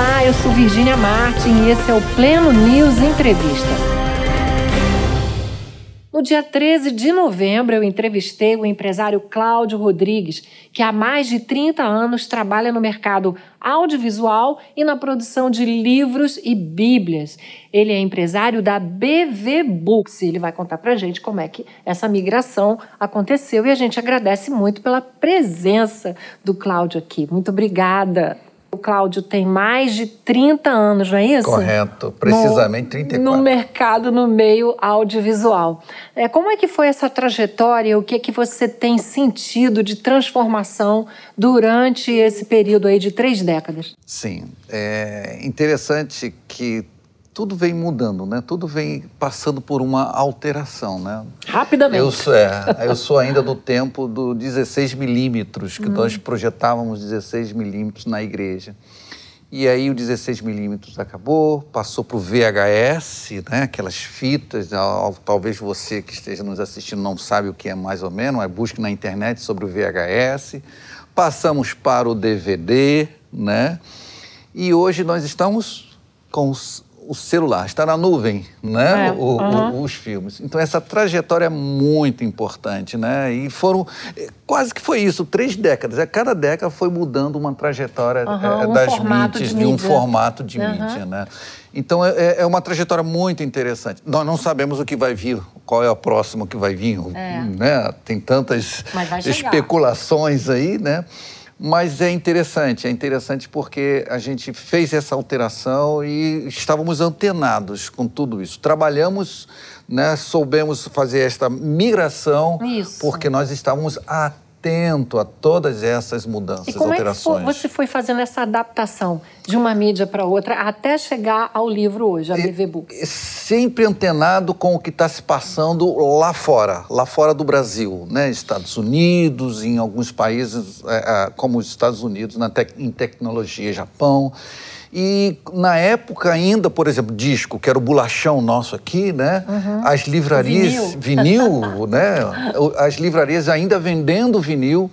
Olá, eu sou Virginia Martin e esse é o Pleno News Entrevista. No dia 13 de novembro, eu entrevistei o empresário Cláudio Rodrigues, que há mais de 30 anos trabalha no mercado audiovisual e na produção de livros e bíblias. Ele é empresário da BV Books e ele vai contar pra gente como é que essa migração aconteceu e a gente agradece muito pela presença do Cláudio aqui. Muito obrigada. O Cláudio tem mais de 30 anos, não é isso? Correto, precisamente no, 34. No mercado, no meio audiovisual. É, como é que foi essa trajetória? O que é que você tem sentido de transformação durante esse período aí de três décadas? Sim, é interessante que tudo vem mudando, né? Tudo vem passando por uma alteração, né? Rapidamente. Eu sou, é, eu sou ainda do tempo do 16 milímetros, que hum. nós projetávamos 16 milímetros na igreja. E aí o 16 milímetros acabou, passou para o VHS, né? aquelas fitas, talvez você que esteja nos assistindo não sabe o que é mais ou menos, mas busque na internet sobre o VHS. Passamos para o DVD, né? E hoje nós estamos com os o celular, está na nuvem, né? É, o, uhum. o, os filmes. Então essa trajetória é muito importante, né? E foram eh, quase que foi isso, três décadas. A cada década foi mudando uma trajetória uhum, é, um das mídias, de, de, um formato de uhum. mídia, né? Então é, é, é, uma trajetória muito interessante. Nós não sabemos o que vai vir, qual é o próximo que vai vir, é. né? Tem tantas especulações aí, né? Mas é interessante, é interessante porque a gente fez essa alteração e estávamos antenados com tudo isso. Trabalhamos, né, soubemos fazer esta migração isso. porque nós estávamos atentos atento a todas essas mudanças, e como alterações. É que você foi fazendo essa adaptação de uma mídia para outra até chegar ao livro hoje, a BV Books? Sempre antenado com o que está se passando lá fora, lá fora do Brasil, né? Estados Unidos, em alguns países é, é, como os Estados Unidos, na te em tecnologia, Japão. E na época ainda, por exemplo, disco, que era o bolachão nosso aqui, né? Uhum. As livrarias, vinil, vinil né? As livrarias ainda vendendo vinil.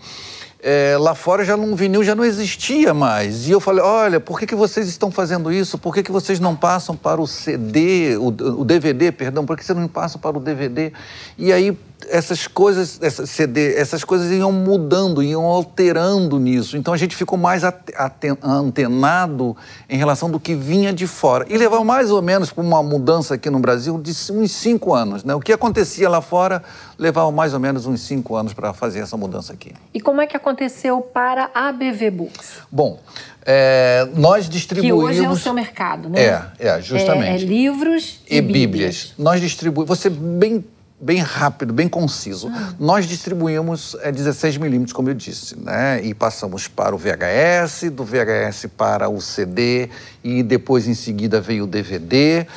É, lá fora já não, vinil já não existia mais. E eu falei, olha, por que, que vocês estão fazendo isso? Por que, que vocês não passam para o CD, o, o DVD, perdão, por que vocês não passam para o DVD? E aí essas coisas, essa CD, essas coisas iam mudando, iam alterando nisso. Então a gente ficou mais antenado em relação do que vinha de fora. E levou mais ou menos para uma mudança aqui no Brasil de uns cinco anos. Né? O que acontecia lá fora levava mais ou menos uns cinco anos para fazer essa mudança aqui. E como é que aconteceu para a BV Books? Bom, é, nós distribuímos... Que hoje é o seu mercado, né? É, é justamente. É, é livros e, e bíblias. bíblias. Nós distribuímos... Você bem bem rápido, bem conciso. Ah. Nós distribuímos é, 16 milímetros, como eu disse, né? E passamos para o VHS, do VHS para o CD e depois em seguida veio o DVD.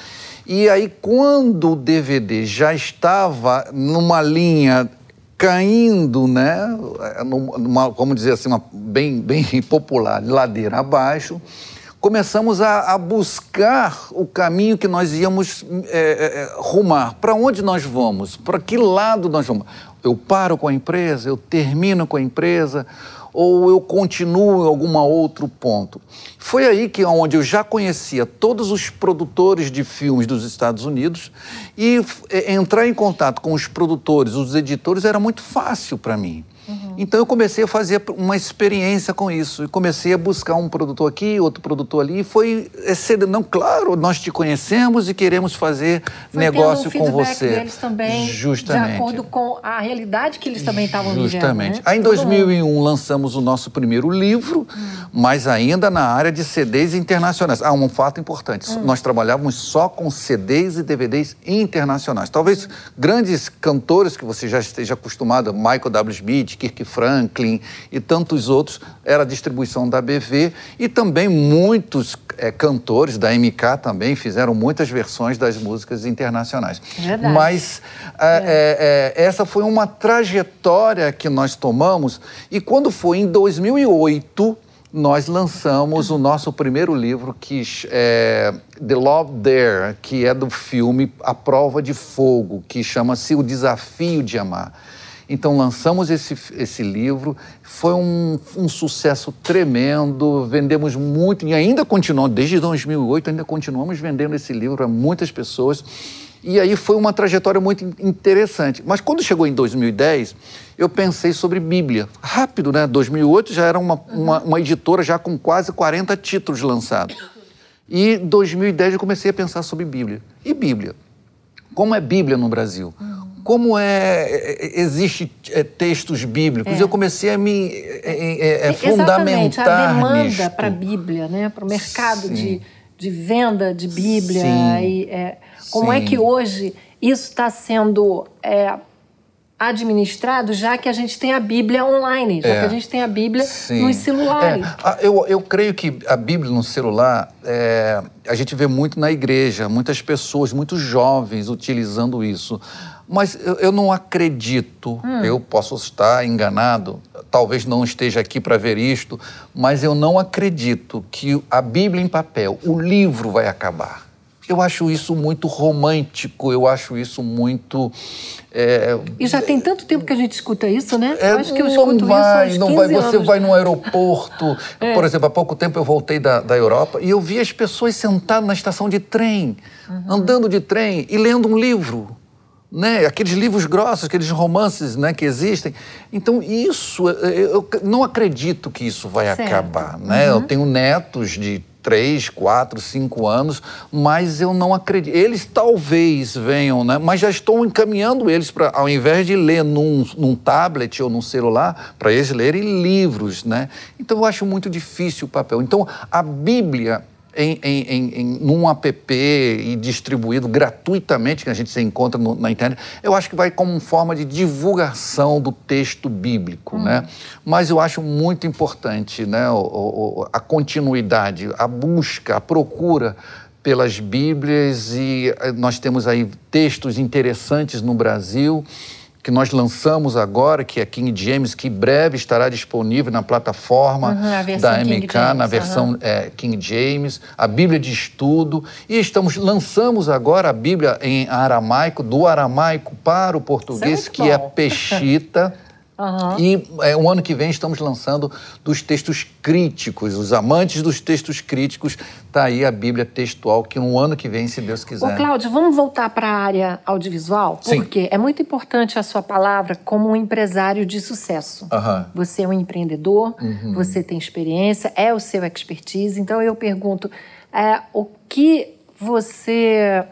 E aí quando o DVD já estava numa linha caindo, né, numa, como dizer assim, uma, bem, bem popular, ladeira abaixo, começamos a, a, buscar o caminho que nós íamos é, é, é rumar. Para onde nós vamos? Para que lado nós vamos? Eu paro com a empresa? Eu termino com a empresa? Ou eu continuo em algum outro ponto? Foi aí que onde eu já conhecia todos os produtores de filmes dos Estados Unidos e é, entrar em contato com os produtores, os editores, era muito fácil para mim. Uhum. Então eu comecei a fazer uma experiência com isso e comecei a buscar um produtor aqui, outro produtor ali. E foi excedendo. Não, claro, nós te conhecemos e queremos fazer foi negócio com você. deles também, Justamente. de acordo com a realidade que eles também estavam vivendo. Justamente. Né? Aí em 2001 mundo. lançamos o nosso primeiro livro, hum. mas ainda na área de CDs internacionais. Ah, um fato importante. Hum. Nós trabalhávamos só com CDs e DVDs internacionais. Talvez hum. grandes cantores que você já esteja acostumado, Michael W. Smith, Kirk Franklin e tantos outros, era a distribuição da BV e também muitos é, cantores da MK também fizeram muitas versões das músicas internacionais. Verdade. Mas é. É, é essa foi uma trajetória que nós tomamos e quando foi em 2008 nós lançamos o nosso primeiro livro, que é The Love There, que é do filme A Prova de Fogo, que chama-se O Desafio de Amar. Então lançamos esse, esse livro, foi um, um sucesso tremendo, vendemos muito e ainda continuamos, desde 2008 ainda continuamos vendendo esse livro para muitas pessoas. E aí foi uma trajetória muito interessante. Mas quando chegou em 2010, eu pensei sobre Bíblia. Rápido, né? 2008 já era uma, uma, uma editora já com quase 40 títulos lançados. E 2010 eu comecei a pensar sobre Bíblia. E Bíblia? Como é Bíblia no Brasil? Como é, é existe é, textos bíblicos? É. Eu comecei a me é, é, fundamentar a demanda para a Bíblia, né? para o mercado Sim. de, de venda de Bíblia. Sim. E, é, como é Sim. que hoje isso está sendo é, administrado, já que a gente tem a Bíblia online, já É. que a gente tem a Bíblia nos celulares. É, eu, eu creio que a Bíblia no celular, é, a gente vê muito na igreja, muitas pessoas, muitos jovens utilizando isso. Mas eu, eu não acredito, Hum. eu posso estar enganado, talvez não esteja aqui para ver isto, mas eu não acredito que a Bíblia em papel, o livro vai acabar. Eu acho isso muito romântico, eu acho isso muito. é, E já tem tanto tempo que a gente escuta isso, né? é, eu acho que eu não escuto vai, isso há não 15 vai. Você anos. É. vai no aeroporto. Por exemplo, há pouco tempo eu voltei da, da Europa e eu vi as pessoas sentadas na estação de trem, Uhum. andando de trem e lendo um livro. Né? Aqueles livros grossos, aqueles romances né, que existem. Então, isso, eu eu não acredito que isso vai Certo. acabar. Né? Eu tenho netos de três, quatro, cinco anos, mas eu não acredito. Eles talvez venham, né? mas já estou encaminhando eles para, ao invés de ler num, num tablet ou num celular, para eles lerem livros. Né? Então eu acho muito difícil o papel. Então a Bíblia. Em, em, em, em- num app e distribuído gratuitamente, que a gente se encontra no- na internet, eu acho que vai como forma de divulgação do texto bíblico, né? Mas eu acho muito importante, né, o- o- o- a continuidade, a busca, a procura pelas Bíblias e eh, nós temos aí textos interessantes no Brasil que nós lançamos agora, que é King James, que em breve estará disponível na plataforma Uhum, da MK, James, na versão é, King James, a Bíblia de estudo, e estamos lançamos agora a Bíblia em aramaico, do aramaico para o português, muito que é bom. Peshita. Aham. E é, o ano que vem estamos lançando dos textos críticos, os amantes dos textos críticos, está aí a Bíblia textual, que no ano que vem, se Deus Ô, quiser. Cláudio, vamos voltar para a área audiovisual? Sim. Porque é muito importante a sua palavra como um empresário de sucesso. Aham. Você é um empreendedor, Uhum. você tem experiência, é o seu expertise. Então eu pergunto, é, o que você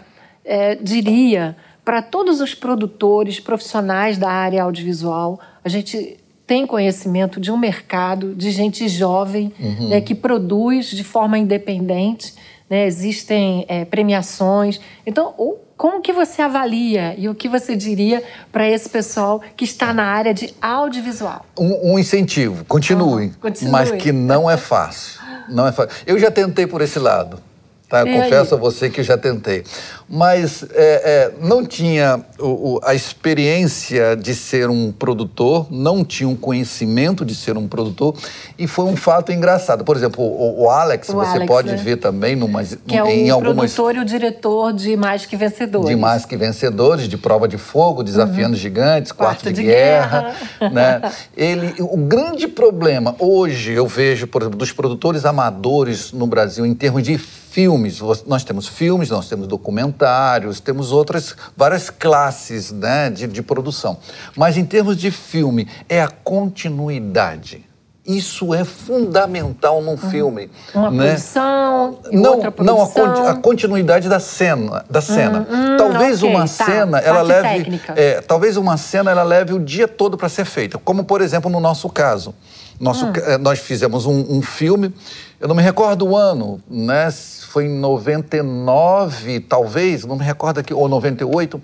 é, diria para todos os produtores profissionais da área audiovisual? A gente tem conhecimento de um mercado de gente jovem Uhum. né, que produz de forma independente. né, existem é, premiações. Então, o- como que você avalia e o que você diria para esse pessoal que está na área de audiovisual? Um, um incentivo, continue, Ah, continue. mas que não é fácil. Não é fácil. Eu já tentei por esse lado. Tá? E aí? confesso a você que já tentei. Mas é, é, não tinha o- o- a experiência de ser um produtor, não tinha um conhecimento de ser um produtor, e foi um fato engraçado. Por exemplo, o, o Alex, O você Alex, pode né? ver também numas, Que é em o algumas produtor e o diretor de Mais Que Vencedores. de mais que vencedores, de prova de fogo, desafiando gigantes, quarto, Quarto de, de guerra, né? Ele, o grande problema hoje eu vejo, por exemplo, dos produtores amadores no Brasil em termos de filmes, nós temos filmes, nós temos documentários, temos outras várias classes, né, de, de produção. Mas em termos de filme é a continuidade. Isso é fundamental num filme, Uma né? produção, não, outra não a, produção. a continuidade da cena, da cena. hum, talvez ok, uma tá. cena ela Parte leve, é, talvez uma cena ela leve o dia todo para ser feita, como por exemplo no nosso caso. Nosso, Hum. Nós fizemos um, um filme, eu não me recordo o ano, né? Foi em 99, talvez, não me recordo aqui, ou 98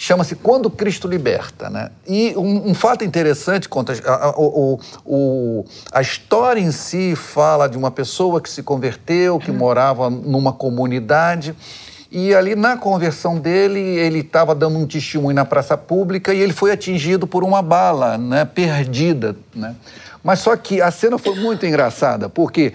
chama-se Quando Cristo Liberta. Né? E um, um fato interessante, conta, a, a, o, o, a história em si fala de uma pessoa que se converteu, que morava numa comunidade, e ali na conversão dele, ele estava dando um testemunho na praça pública e ele foi atingido por uma bala né, perdida. Né? Mas só que a cena foi muito engraçada, porque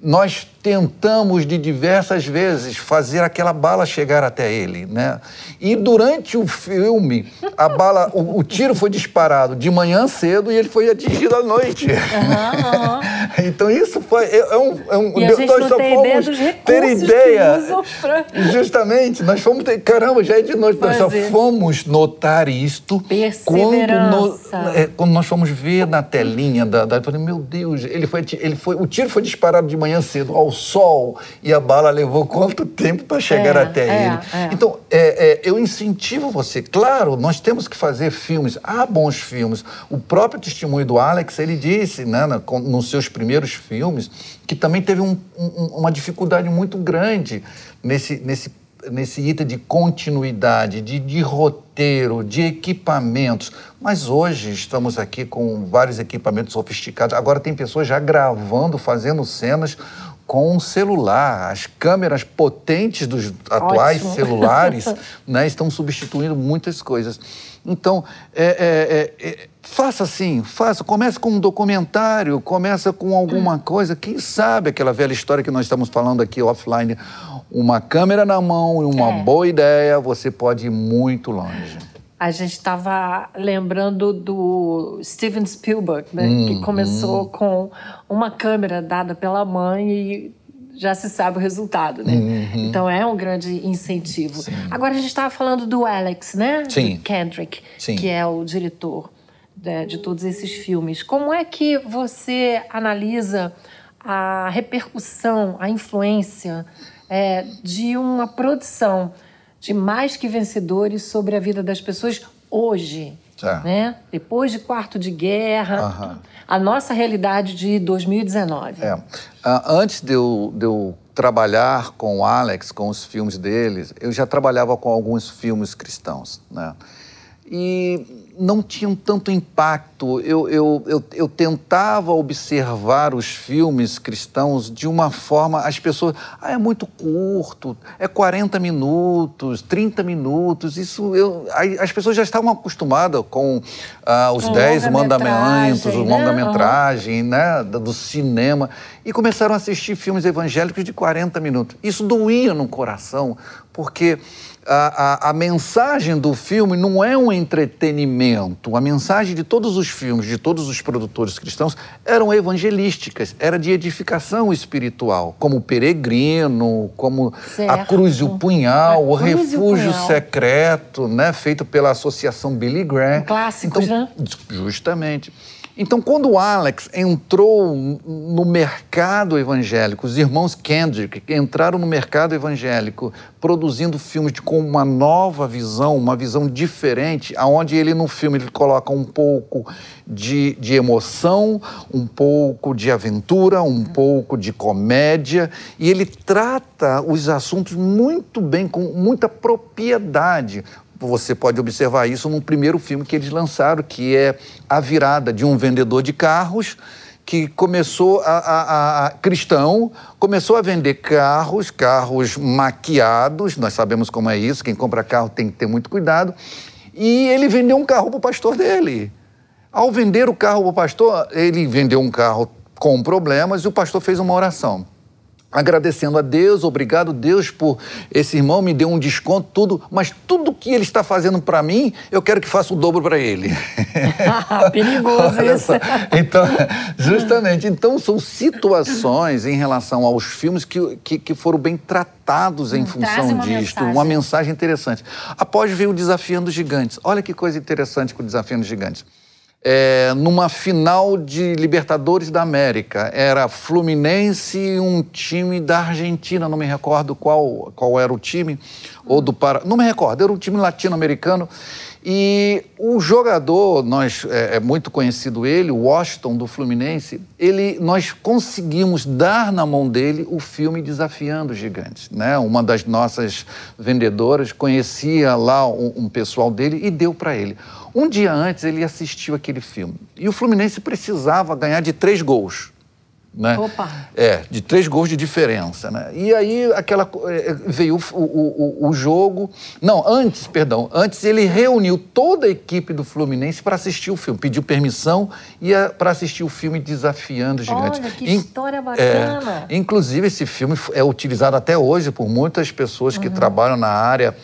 nós tentamos de diversas vezes fazer aquela bala chegar até ele, né? E durante o filme, a bala, o, o tiro foi disparado de manhã cedo e ele foi atingido à noite. Uhum, uhum. então isso foi é, é um, é um e a gente nós não tem ideia dos ter ideia. Pra... Justamente, nós fomos ter, caramba, já é de noite, nós só fomos notar isto quando, no, é, quando nós fomos ver na telinha da, da eu falei, meu Deus, ele foi, ele foi, o tiro foi disparado de manhã cedo ao sol e a bala levou quanto tempo para chegar é, até é, ele. É. Então, é, é, eu incentivo você. Claro, nós temos que fazer filmes. Há bons filmes. O próprio testemunho do Alex, ele disse, né, nos seus primeiros filmes, que também teve um, um, uma dificuldade muito grande nesse, nesse nesse item de continuidade, de, de, roteiro, de equipamentos. Mas hoje estamos aqui com vários equipamentos sofisticados. Agora tem pessoas já gravando, fazendo cenas com um celular. As câmeras potentes dos atuais Ótimo. celulares né, estão substituindo muitas coisas. Então, é, é, é, é, faça assim, faça. Comece com um documentário, começa com alguma hum. coisa. Quem sabe aquela velha história que nós estamos falando aqui offline. Uma câmera na mão e uma é. boa ideia, você pode ir muito longe. A gente estava lembrando do Steven Spielberg, né? Hum, que começou hum. com uma câmera dada pela mãe e já se sabe o resultado, né? Uhum. Então é um grande incentivo. Sim. Agora a gente estava falando do Alex, né? Sim. Do Kendrick, Sim. que é o diretor de, né, de todos esses filmes. Como é que você analisa a repercussão, a influência é, de uma produção de mais que vencedores sobre a vida das pessoas hoje. É. Né? Depois de quarto de guerra, a nossa realidade de 2019. É. antes de eu, de eu trabalhar com o Alex, com os filmes deles, eu já trabalhava com alguns filmes cristãos. Né? E não tinham tanto impacto. Eu, eu, eu, eu, tentava observar os filmes cristãos de uma forma. As pessoas. Ah, é muito curto, é 40 minutos, 30 minutos. Isso. Eu, as pessoas já estavam acostumadas com ah, os 10 mandamentos, o né? longa-metragem né? do cinema. E começaram a assistir filmes evangélicos de 40 minutos. Isso doía no coração, porque a, a, a, mensagem do filme não é um entretenimento. A mensagem de todos os filmes, de todos os produtores cristãos, eram evangelísticas, era de edificação espiritual, como o Peregrino, como certo. A Cruz e o Punhal, o Refúgio o Secreto, né, feito pela Associação Billy Graham. Clássicos, então, né? Justamente. Então, quando o Alex entrou no mercado evangélico, os irmãos Kendrick entraram no mercado evangélico, produzindo filmes com uma nova visão, uma visão diferente, aonde ele no filme ele coloca um pouco de, de emoção, um pouco de aventura, um pouco de comédia, e ele trata os assuntos muito bem, com muita propriedade você pode observar isso num primeiro filme que eles lançaram, que é A Virada de um Vendedor de Carros, que começou a, a, a, cristão, começou a vender carros, carros maquiados, nós sabemos como é isso, quem compra carro tem que ter muito cuidado, e ele vendeu um carro para o pastor dele. Ao vender o carro para o pastor, ele vendeu um carro com problemas e o pastor fez uma oração agradecendo a Deus, obrigado Deus por esse irmão me deu um desconto, tudo, mas tudo que ele está fazendo para mim, eu quero que faça o dobro para ele. Perigoso isso. Então, justamente, então são situações em relação aos filmes que, que, que foram bem tratados em hum, função uma disto, mensagem. uma mensagem interessante. Após veio o Desafiando Gigantes. Olha que coisa interessante com o Desafiando Gigantes é, numa final de Libertadores da América. Era Fluminense e um time da Argentina, não me recordo qual, qual era o time, ou do Pará, não me recordo, era um time latino-americano. E o jogador, nós é, é, muito conhecido ele, o Washington do Fluminense, ele, nós conseguimos dar na mão dele o filme Desafiando os Gigantes. Né? Uma das nossas vendedoras conhecia lá um, um pessoal dele e deu para ele. Um dia antes ele assistiu aquele filme e o Fluminense precisava ganhar de três gols. Né? Opa. É, de três gols de diferença. Né? E aí aquela, é, veio o, o, o, jogo. Não, antes, perdão, antes ele reuniu toda a equipe do Fluminense para assistir o filme, pediu permissão e para assistir o filme Desafiando os Gigantes. Olha, que história bacana! É, inclusive, esse filme é utilizado até hoje por muitas pessoas que uhum. trabalham na área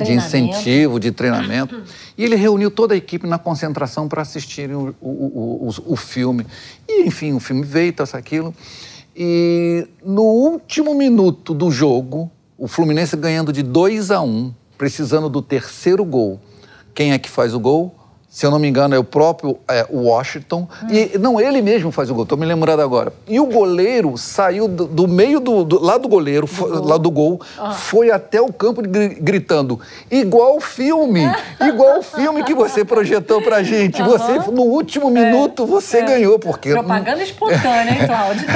de incentivo, de treinamento. E ele reuniu toda a equipe na concentração para assistirem o, o, o, o, filme. E, enfim, o filme veio, tal, aquilo. E no último minuto do jogo, o Fluminense ganhando de 2 a 1, um, precisando do terceiro gol. Quem é que faz o gol? Se eu não me engano, é o próprio é, Washington. Hum. E não, ele mesmo faz o gol, estou me lembrando agora. E o goleiro saiu do, do meio do, do, lá do goleiro, do foi, lá do gol, ah. foi até o campo gritando: igual o filme, igual o filme que você projetou pra gente. Uhum. Você, no último minuto, é, você é. ganhou. Porque, Propaganda espontânea, hein, Cláudio?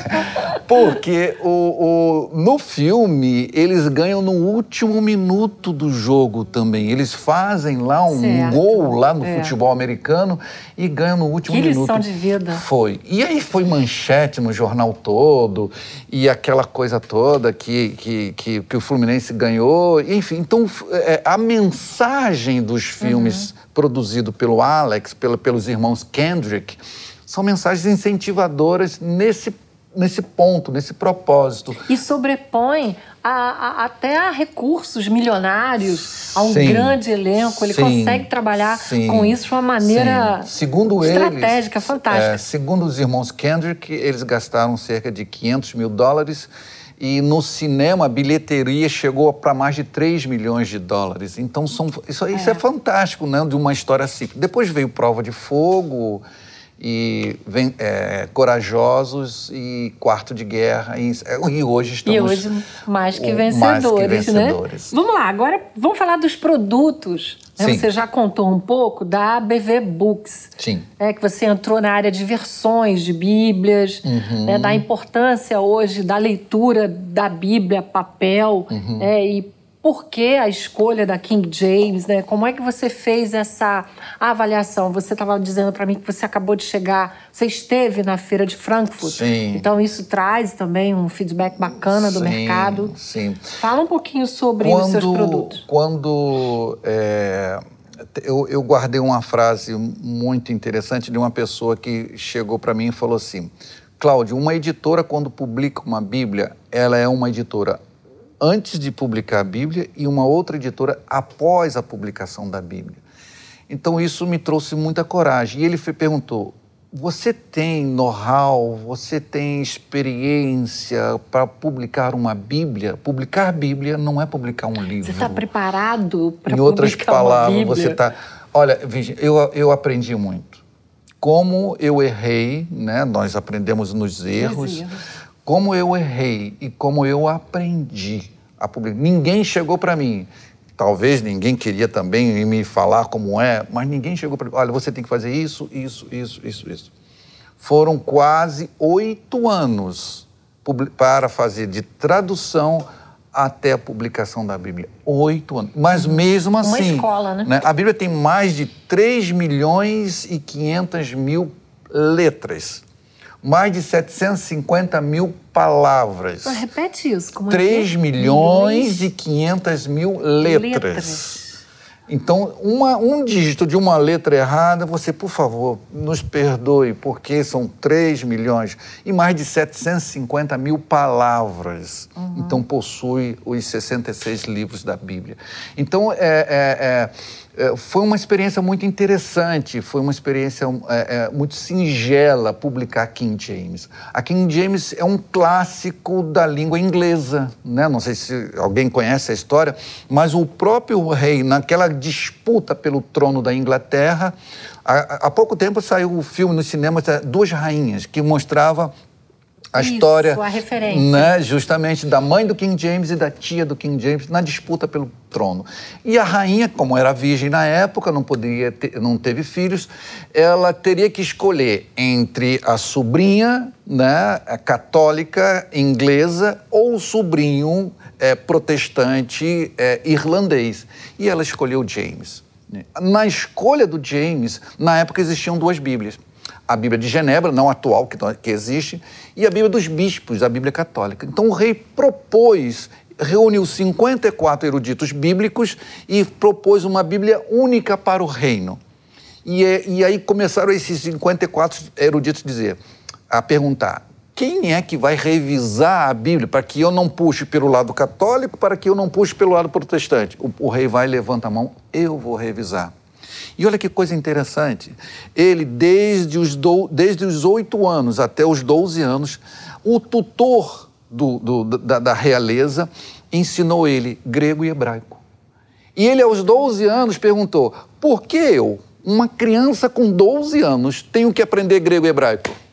porque o, o, no filme, eles ganham no último minuto do jogo também. Eles fazem lá um certo. gol lá no é. futebol americano e ganha no último que minuto. lição de vida. Foi. E aí foi manchete no jornal todo e aquela coisa toda que, que, que, que o Fluminense ganhou. Enfim, então é, a mensagem dos filmes uhum. produzidos pelo Alex, pelo, pelos irmãos Kendrick, são mensagens incentivadoras nesse nesse ponto, nesse propósito. E sobrepõe a, a, até a recursos milionários, a um sim, grande elenco. Ele sim, consegue trabalhar sim, com isso de uma maneira segundo estratégica, eles, fantástica. É, segundo os irmãos Kendrick, eles gastaram cerca de 500 mil dólares e no cinema a bilheteria chegou para mais de 3 milhões de dólares. Então são, isso, isso é. é fantástico, né? De uma história assim. Depois veio Prova de Fogo e vem, é, corajosos e quarto de guerra e, e, hoje estamos e hoje mais que vencedores, mais que vencedores. né? Vamos lá, agora vamos falar dos produtos. Né? Você já contou um pouco da BV Books, Sim. É, que você entrou na área de versões de Bíblias, uhum. né, da importância hoje da leitura da Bíblia papel uhum. é, e por que a escolha da King James, né? Como é que você fez essa avaliação? Você estava dizendo para mim que você acabou de chegar, você esteve na feira de Frankfurt. Sim. Então isso traz também um feedback bacana do sim, mercado. Sim. Fala um pouquinho sobre quando, os seus produtos. Quando é, eu, eu guardei uma frase muito interessante de uma pessoa que chegou para mim e falou assim: Cláudio, uma editora quando publica uma Bíblia, ela é uma editora antes de publicar a Bíblia e uma outra editora após a publicação da Bíblia. Então isso me trouxe muita coragem. E ele perguntou: você tem know-how, você tem experiência para publicar uma Bíblia? Publicar Bíblia não é publicar um livro. Você está preparado para publicar Em outras palavras, você está. Olha, eu, eu aprendi muito. Como eu errei, né? Nós aprendemos nos erros como eu errei e como eu aprendi a publicar. Ninguém chegou para mim. Talvez ninguém queria também me falar como é, mas ninguém chegou para mim. Olha, você tem que fazer isso, isso, isso, isso, isso. Foram quase oito anos para fazer de tradução até a publicação da Bíblia. Oito anos. Mas uhum. mesmo assim. Uma escola, né? né? A Bíblia tem mais de 3 milhões e 500 mil letras mais de 750 mil palavras. Repete isso. Como 3 é? milhões e 500 mil letras. letras. Então, uma, um dígito de uma letra errada, você, por favor, nos perdoe, porque são 3 milhões e mais de 750 mil palavras. Uhum. Então, possui os 66 livros da Bíblia. Então, é, é, é é, foi uma experiência muito interessante, foi uma experiência é, é, muito singela publicar King James. A King James é um clássico da língua inglesa, né? não sei se alguém conhece a história, mas o próprio rei, naquela disputa pelo trono da Inglaterra, há, há pouco tempo saiu o filme no cinema Duas Rainhas, que mostrava a Isso, história, a referência. Né, justamente da mãe do King James e da tia do King James na disputa pelo trono. E a rainha, como era virgem na época, não poderia ter, não teve filhos, ela teria que escolher entre a sobrinha, né, a católica inglesa ou o sobrinho é, protestante é, irlandês. E ela escolheu James. Na escolha do James, na época existiam duas Bíblias a Bíblia de Genebra, não atual, que, que existe, e a Bíblia dos bispos, a Bíblia católica. Então o rei propôs, reuniu 54 eruditos bíblicos e propôs uma Bíblia única para o reino. E, e aí começaram esses 54 eruditos dizer, a perguntar, quem é que vai revisar a Bíblia para que eu não puxe pelo lado católico, para que eu não puxe pelo lado protestante? O, o rei vai, levanta a mão, eu vou revisar. E olha que coisa interessante. Ele, desde os, do, desde os 8 anos até os 12 anos, o tutor do, do, da, da realeza ensinou ele grego e hebraico. E ele, aos 12 anos, perguntou: por que eu, uma criança com 12 anos, tenho que aprender grego e hebraico?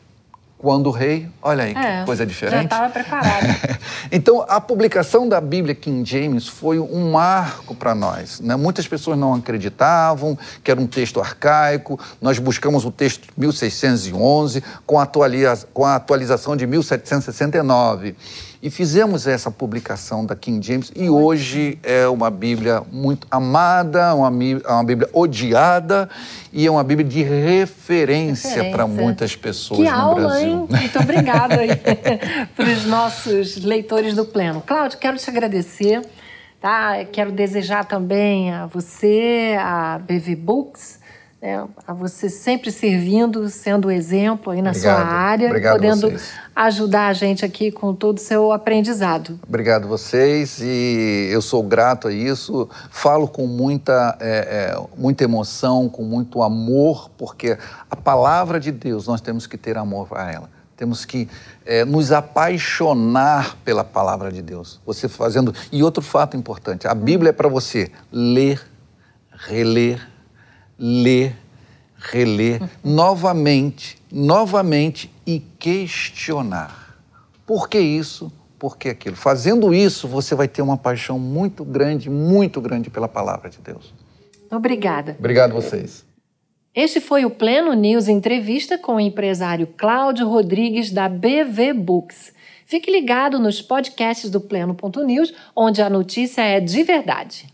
Quando o rei, olha aí, é, que coisa diferente. Já estava preparado. então, a publicação da Bíblia King James foi um marco para nós. Né? Muitas pessoas não acreditavam que era um texto arcaico. Nós buscamos o texto 1611 com a, atualiza com a atualização de 1769 e fizemos essa publicação da King James e hoje é uma Bíblia muito amada, uma, uma Bíblia odiada e é uma Bíblia de referência, para muitas pessoas que no aula, Brasil. Hein? Muito obrigada para os nossos leitores do Pleno. Cláudio, quero te agradecer. Tá? Quero desejar também a você, a BV Books, é, a você sempre servindo, sendo exemplo aí na Obrigado. sua área, Obrigado podendo vocês. ajudar a gente aqui com todo o seu aprendizado. Obrigado vocês e eu sou grato a isso. Falo com muita, é, é, muita emoção, com muito amor, porque a palavra de Deus nós temos que ter amor a ela. Temos que é, nos apaixonar pela palavra de Deus. Você fazendo. E outro fato importante: a Bíblia é para você ler, reler ler, reler novamente, novamente e questionar. Por que isso? Por que aquilo? Fazendo isso, você vai ter uma paixão muito grande, muito grande pela palavra de Deus. Obrigada. Obrigado a vocês. Este foi o Pleno News Entrevista com o empresário Cláudio Rodrigues da BV Books. Fique ligado nos podcasts do Pleno.news, onde a notícia é de verdade.